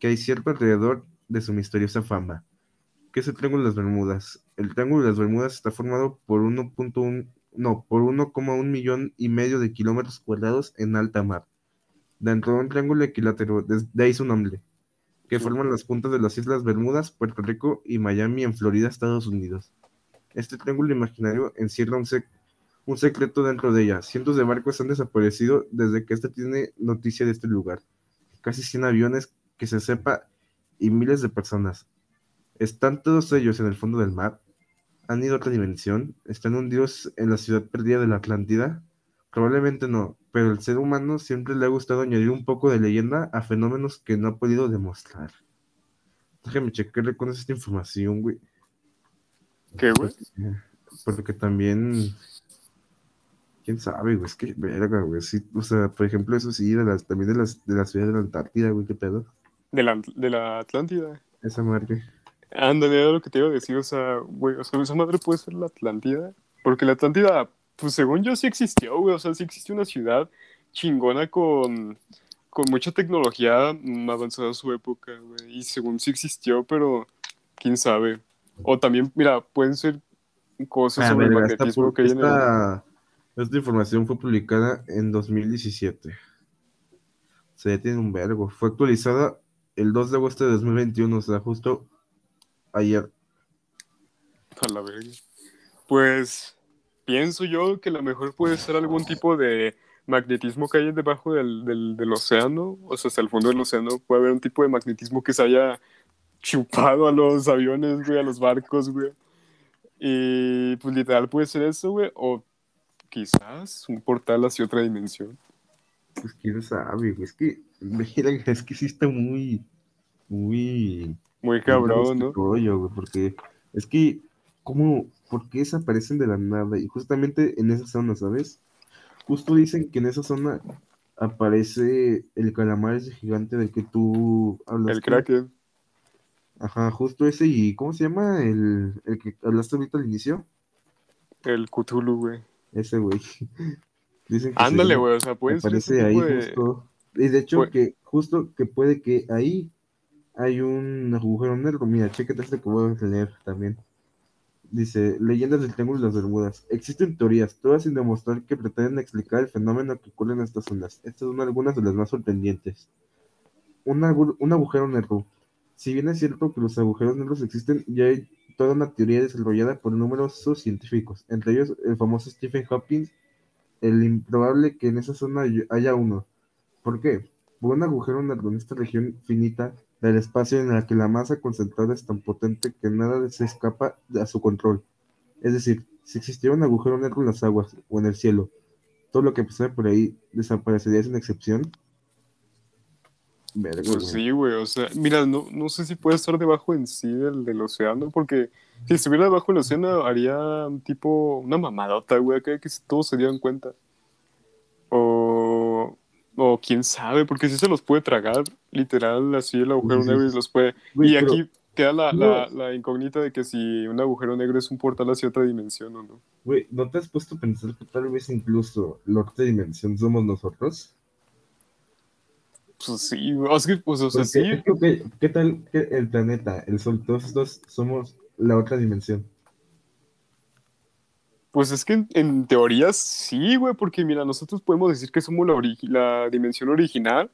que hay cierto alrededor de su misteriosa fama. ¿Qué es el Triángulo de las Bermudas? El Triángulo de las Bermudas está formado por 1.1 no, por 1,1 millón y medio de kilómetros cuadrados en alta mar, dentro de un triángulo equilátero, de ahí su nombre, que forman las puntas de las Islas Bermudas, Puerto Rico y Miami en Florida, Estados Unidos. Este triángulo imaginario encierra un, sec- un secreto dentro de ella. Cientos de barcos han desaparecido desde que éste tiene noticia de este lugar. Casi 100 aviones que se sepa y miles de personas. ¿Están todos ellos en el fondo del mar? ¿Han ido a otra dimensión? ¿Están hundidos en la ciudad perdida de la Atlántida? Probablemente no, pero al ser humano siempre le ha gustado añadir un poco de leyenda a fenómenos que no ha podido demostrar. Déjame checarle con esta información, güey. ¿Qué, güey? Porque también. Quién sabe, güey. Es que, verga, güey. Sí, o sea, por ejemplo, eso sí, de las, también de las, de la ciudad de la Antártida, güey. ¿Qué pedo? De la, de la Atlántida. Esa madre. Ándale, era lo que te iba a decir, o sea, güey, o sea, esa madre puede ser la Atlántida, porque la Atlántida, pues según yo sí existió, güey, o sea, sí existió una ciudad chingona con, con mucha tecnología mm, avanzada a su época, güey, y según sí existió, pero quién sabe. O también, mira, pueden ser cosas Ah, sobre el esta, magnetismo que hay en el... esta, información fue publicada en 2017. Se detiene un vergo. Fue actualizada el 2 de agosto de 2021, o sea, justo ayer. A la verga. Pues pienso yo que lo mejor puede ser algún tipo de magnetismo que hay debajo del, del, del océano, o sea, hasta el fondo del océano puede haber un tipo de magnetismo que se haya chupado a los aviones, güey, a los barcos, güey. Y pues literal puede ser eso, güey, o quizás un portal hacia otra dimensión. Pues quién sabe, güey. Es que, mira, es que sí está muy, muy. Muy cabrón, ¿no? Rollo, güey, porque es que, ¿cómo, por qué desaparecen de la nada? Y justamente en esa zona, ¿sabes? Justo dicen que en esa zona aparece el calamar ese gigante del que tú hablas. El Kraken. Ajá, justo ese. ¿Y cómo se llama? El, el que hablaste ahorita al inicio. El Cthulhu, güey. Ese, güey. Dicen que Ándale, se- güey, o sea, puede ser aparece ahí de... justo. Y de hecho, que justo que puede que ahí hay un agujero negro. Mira, chécate este que voy a leer también. Dice, leyendas del Triángulo de las Bermudas. Existen teorías, todas sin demostrar que pretenden explicar el fenómeno que ocurre en estas zonas. Estas son algunas de las más sorprendentes. Un, un agujero negro. Si bien es cierto que los agujeros negros existen, ya hay toda una teoría desarrollada por numerosos científicos, entre ellos el famoso Stephen Hawking, el improbable que en esa zona hay- haya uno. ¿Por qué? Por un agujero negro en esta región finita del espacio en la que la masa concentrada es tan potente que nada se escapa a su control. Es decir, si existiera un agujero negro en las aguas o en el cielo, todo lo que pasara por ahí desaparecería sin excepción. Verga, Pues sí, güey, o sea, mira, no, no sé si puede estar debajo en sí del, del océano, porque si estuviera debajo del océano haría tipo, una mamadota, güey, acá que todos se dieran cuenta. O, quién sabe, porque si se los puede tragar, literal, así el agujero Sí, sí, negro y sí. los puede... Y aquí queda la, no. la, la incógnita de que si un agujero negro es un portal hacia otra dimensión o no. Güey, ¿no te has puesto a pensar que tal vez incluso la otra dimensión somos nosotros? Pues sí, o sea, pues, o sea, sí, es que, ok, ¿qué tal que el planeta, el Sol, todos estos somos la otra dimensión? Pues es que en, en teoría sí, güey, porque mira, nosotros podemos decir que somos la, ori- la dimensión original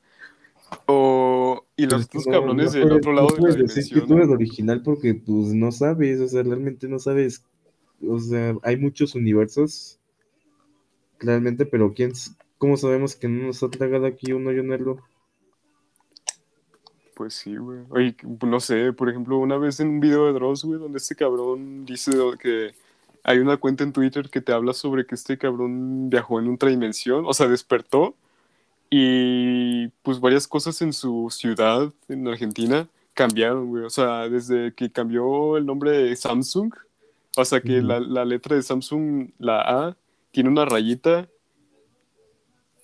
o, y los Pero es otros que no- cabrones no del otro lado de la decir que dimensión. tú eres original porque pues no sabes, o sea, realmente no sabes, o sea, hay muchos universos, realmente, pero ¿quién, cómo sabemos que no nos ha tragado aquí un hoyo negro? Pues sí, güey. Oye, no sé, por ejemplo, una vez en un video de Dross, güey, donde este cabrón dice que hay una cuenta en Twitter que te habla sobre que este cabrón viajó en otra dimensión, o sea, despertó y pues varias cosas en su ciudad, en Argentina, cambiaron, güey. O sea, desde que cambió el nombre de Samsung, o sea, que la, la letra de Samsung, la A, tiene una rayita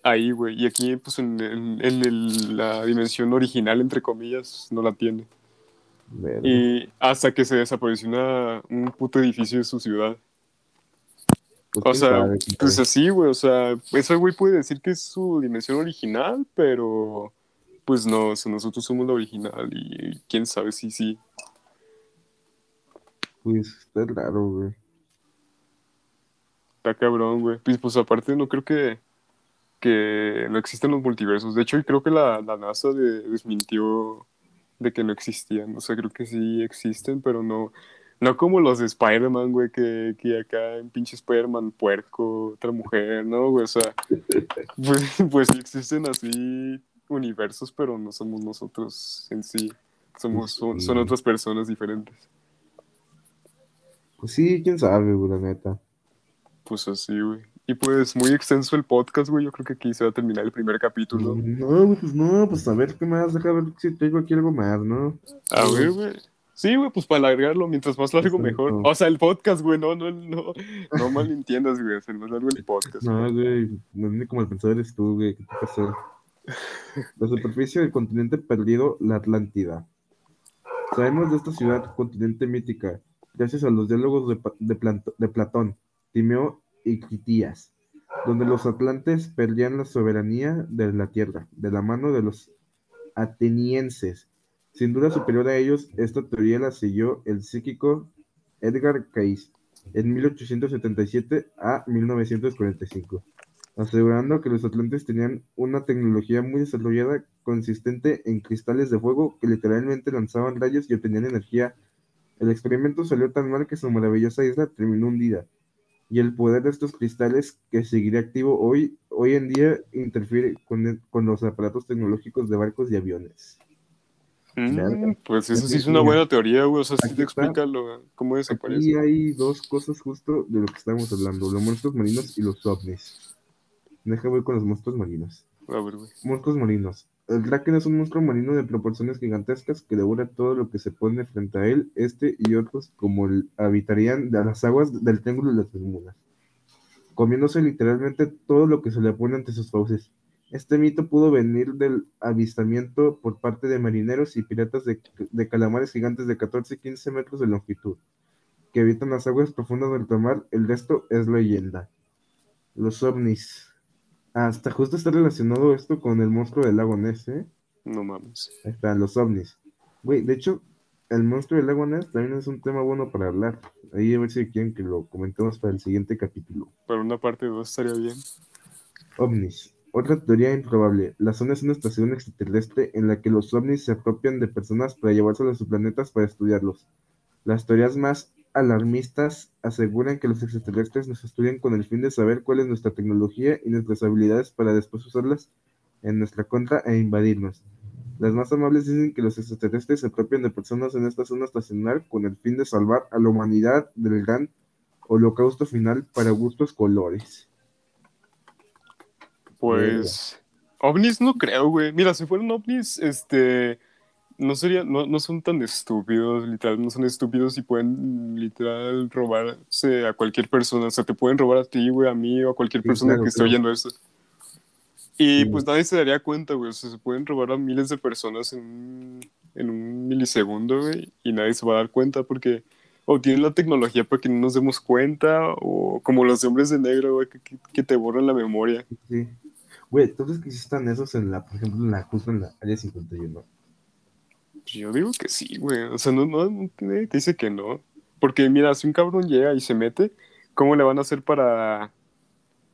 ahí, güey. Y aquí, pues en, en- en el- la dimensión original, entre comillas, no la tiene. Y hasta que se desapareció una- un puto edificio de su ciudad. Pues, O sea, pues así, güey. O sea, ese güey puede decir que es su dimensión original, pero pues no, o sea, nosotros somos la original y quién sabe si sí. Pues está raro, güey. Está cabrón, güey. Pues, pues aparte no creo que, que no existen los multiversos. De hecho, creo que la, la NASA de- desmintió de que no existían. O sea, creo que sí existen, pero no, no como los de Spider-Man, güey, que, que acá en pinche Spider-Man puerco, otra mujer, ¿no, güey? O sea, pues, pues existen así universos, pero no somos nosotros en sí. Somos, son, son otras personas diferentes. Pues sí, quién sabe, güey, la neta. Pues así, güey. Y pues muy extenso el podcast, güey. Yo creo que aquí se va a terminar el primer capítulo. No, güey, pues no, pues a ver qué más, deja ver si tengo aquí algo más, ¿no? A ver, güey. Sí, güey, pues para alargarlo, mientras más largo, mejor. O sea, el podcast, güey, no, no, no, no malentiendas, güey. Es el más largo el podcast. No, güey. no ni como el pensador eres tú, güey, ¿qué te pasó? La superficie del continente perdido, la Atlántida. Sabemos de esta ciudad, continente mítica, gracias a los diálogos de, de de Platón, Timeo y Critías, donde los atlantes perdían la soberanía de la tierra, de la mano de los atenienses. Sin duda superior a ellos, esta teoría la siguió el psíquico Edgar Cayce en 1877 a 1945. asegurando que los atlantes tenían una tecnología muy desarrollada consistente en cristales de fuego que literalmente lanzaban rayos y obtenían energía. El experimento salió tan mal que su maravillosa isla terminó hundida, y el poder de estos cristales, que seguirá activo hoy, hoy en día, interfiere con, con los aparatos tecnológicos de barcos y aviones. Mm, pues eso sí es una buena teoría, güey. O sea, sí te explica lo, cómo desaparece. Y hay dos cosas justo de lo que estamos hablando: los monstruos marinos y los ovnis. Deja ver con los monstruos marinos. A ver, güey. Monstruos marinos. El Kraken es un monstruo marino de proporciones gigantescas que devora todo lo que se pone frente a él. Este y otros, como el, habitarían de las aguas del Triángulo de las Bermudas, comiéndose literalmente todo lo que se le pone ante sus fauces. Este mito pudo venir del avistamiento por parte de marineros y piratas de, de calamares gigantes de 14 y 15 metros de longitud, que habitan las aguas profundas del mar. El resto es leyenda. Los ovnis. Hasta justo está relacionado esto con el monstruo del lago Ness, ¿eh? No mames. Ahí están los ovnis. Güey, de hecho, el monstruo del lago Ness también es un tema bueno para hablar. Ahí a ver si quieren que lo comentemos para el siguiente capítulo. Para una parte 2 estaría bien. OVNIs. Otra teoría improbable. La zona es una estación extraterrestre en la que los ovnis se apropian de personas para llevárselos a sus planetas para estudiarlos. Las teorías más alarmistas aseguran que los extraterrestres nos estudian con el fin de saber cuál es nuestra tecnología y nuestras habilidades para después usarlas en nuestra contra e invadirnos. Las más amables dicen que los extraterrestres se apropian de personas en esta zona estacional con el fin de salvar a la humanidad del gran holocausto final para gustos colores. Pues. ovnis no creo, güey. Mira, si fueran ovnis, este. No sería, no, no son tan estúpidos, literal, no son estúpidos y pueden literal robarse a cualquier persona. O sea, te pueden robar a ti, güey, a mí o a cualquier Sí, persona claro, que esté oyendo eso. Y Sí. pues nadie se daría cuenta, güey. O sea, se pueden robar a miles de personas en un, en un milisegundo, güey, y nadie se va a dar cuenta porque o tienen la tecnología para que no nos demos cuenta, o como los hombres de negro, güey, que, que- que te borran la memoria. Sí. Güey, entonces que sí están esos en la, por ejemplo, en la, justo en la área 51. Pues Yo digo que sí, güey. O sea, no, no, no te te dice que no. Porque mira, si un cabrón llega y se mete, ¿cómo le van a hacer para...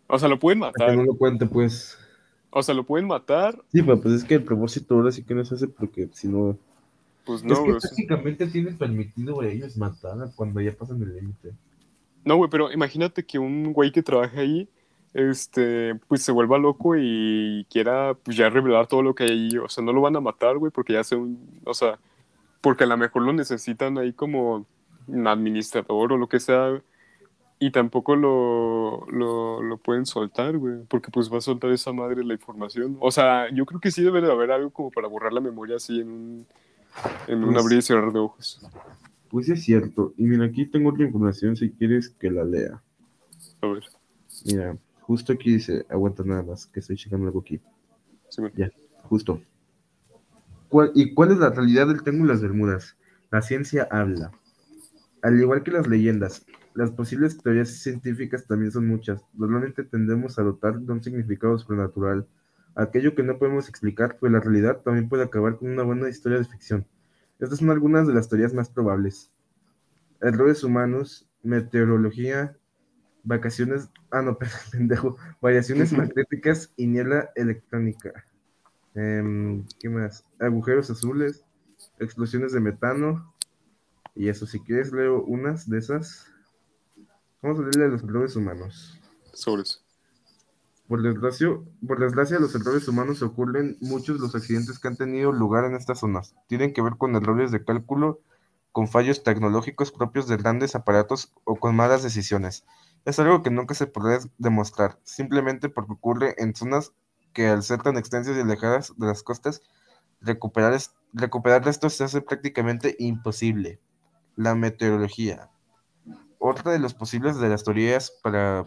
O sea, lo pueden Para que matar. no lo cuente, pues. O sea, lo pueden matar, Sí, pero pues es que el propósito ahora sí que no se hace porque si no. Pues no, es que güey. técnicamente tienen permitido güey, ellos matar cuando ya pasan el límite. No, güey, pero imagínate que un güey que trabaja ahí, este, pues se vuelva loco y quiera, pues ya revelar todo lo que hay ahí. O sea, no lo van a matar, güey, porque ya sea un, o sea, porque a lo mejor lo necesitan ahí como un administrador o lo que sea, y tampoco lo, lo, lo pueden soltar, güey, porque pues va a soltar esa madre la información. O sea, yo creo que sí debe de haber algo como para borrar la memoria así en un, en un Pues- abrir y cerrar de ojos. Pues es cierto. Y mira, aquí tengo otra información si quieres que la lea. A ver, Mira, justo aquí dice, aguanta nada más, que estoy checando algo aquí. sí. Ya, justo. ¿Cuál- ¿Y cuál es la realidad del Triángulo de las Bermudas? La ciencia habla. Al igual que las leyendas, las posibles teorías científicas también son muchas. Normalmente tendemos a dotar de un significado sobrenatural. Aquello que no podemos explicar, pues la realidad también puede acabar con una buena historia de ficción. Estas son algunas de las teorías más probables. Errores humanos, meteorología, vacaciones, ah no, pendejo, variaciones magnéticas y niebla electrónica. Em, ¿qué más? Agujeros azules, explosiones de metano. Y eso, si quieres, leo unas de esas. Vamos a leerle a los errores humanos. Sobres. Por desgracia, por desgracia, los errores humanos ocurren muchos los accidentes que han tenido lugar en estas zonas. Tienen que ver con errores de cálculo, con fallos tecnológicos propios de grandes aparatos o con malas decisiones. Es algo que nunca se podrá demostrar, simplemente porque ocurre en zonas que al ser tan extensas y alejadas de las costas, recuperar, es- recuperar esto se hace prácticamente imposible. La meteorología. Otra de los posibles de las teorías para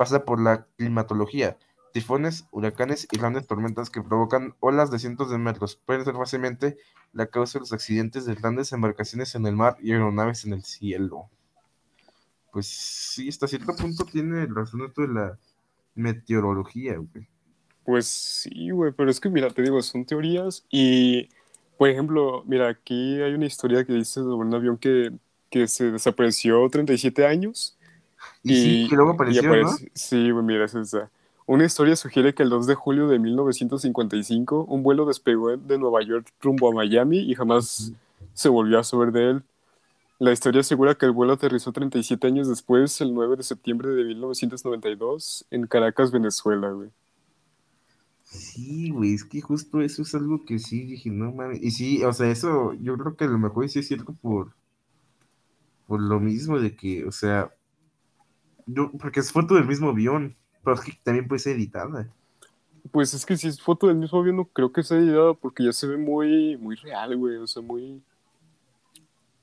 pasa por la climatología. Tifones, huracanes y grandes tormentas que provocan olas de cientos de metros pueden ser fácilmente la causa de los accidentes de grandes embarcaciones en el mar y aeronaves en el cielo. Pues sí, hasta cierto punto tiene razón esto de la meteorología, güey. Pues sí, güey, pero es que mira, te digo, son teorías y, por ejemplo, mira, aquí hay una historia que dice sobre un avión que, que se desapareció 37 años Y, sí, que luego y apareció, ¿no? Sí, güey, mira, es esa. Una historia sugiere que el 2 de julio de 1955 un vuelo despegó de Nueva York rumbo a Miami y jamás se volvió a saber de él. La historia asegura que el vuelo aterrizó 37 años después, el 9 de septiembre de 1992, en Caracas, Venezuela, güey. Sí, güey, es que justo eso es algo que sí dije, no mames. Y sí, o sea, eso yo creo que a lo mejor sí es cierto por, por lo mismo de que, o sea, yo, porque es foto del mismo avión, pero es que también puede ser editada. Pues es que si es foto del mismo avión, no creo que sea editada porque ya se ve muy, muy real, güey, o sea, muy...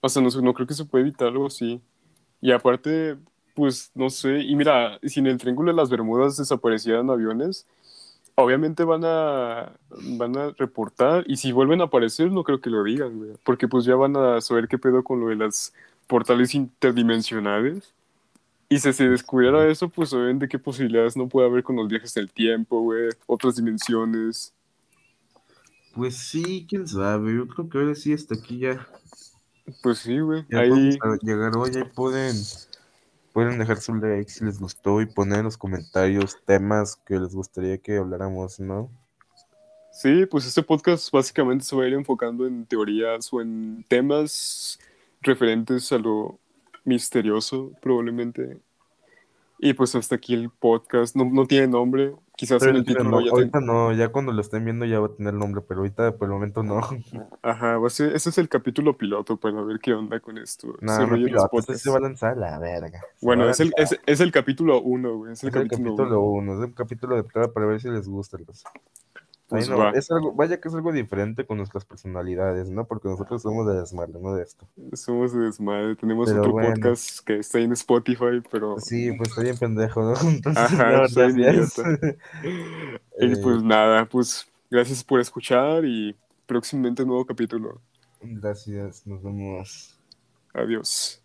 O sea, no, no creo que se pueda editar algo así. Y aparte, pues, no sé, y mira, si en el Triángulo de las Bermudas desaparecieran aviones, obviamente van a, van a reportar y si vuelven a aparecer no creo que lo digan, güey, porque pues ya van a saber qué pedo con lo de las portales interdimensionales. Y si se descubriera eso, pues obviamente qué posibilidades no puede haber con los viajes del tiempo, güey, otras dimensiones. Pues sí, quién sabe, yo creo que ahora sí hasta aquí ya. Pues sí, güey. Ahí, llegar hoy, ahí pueden, pueden dejar su like si les gustó y poner en los comentarios temas que les gustaría que habláramos, ¿no? sí, pues este podcast básicamente se va a ir enfocando en teorías o en temas referentes a lo misterioso, probablemente. Y pues hasta aquí el podcast. No, no tiene nombre. Quizás en el Pero título no, ya ahorita no, ya cuando lo estén viendo ya va a tener nombre, pero ahorita por el momento no. Ajá, va a ser- ese es el capítulo piloto para ver qué onda con esto. No, no, piloto, ese se va a lanzar la verga. Bueno, es el, es, es el capítulo 1, güey. Es el Es el capítulo capítulo uno. 1, es el capítulo de prueba para ver si les gusta. Los... Pues no, va. es algo, vaya que es algo diferente con nuestras personalidades, ¿no? Porque nosotros somos de desmadre, no de esto. Somos de desmadre. Tenemos Pero otro bueno. podcast que está en Spotify, pero. Sí, pues está bien pendejo, ¿no? Entonces, Ajá, no, soy un gracias. Y Eh, pues nada, pues gracias por escuchar y próximamente nuevo capítulo. Gracias, nos vemos. Adiós.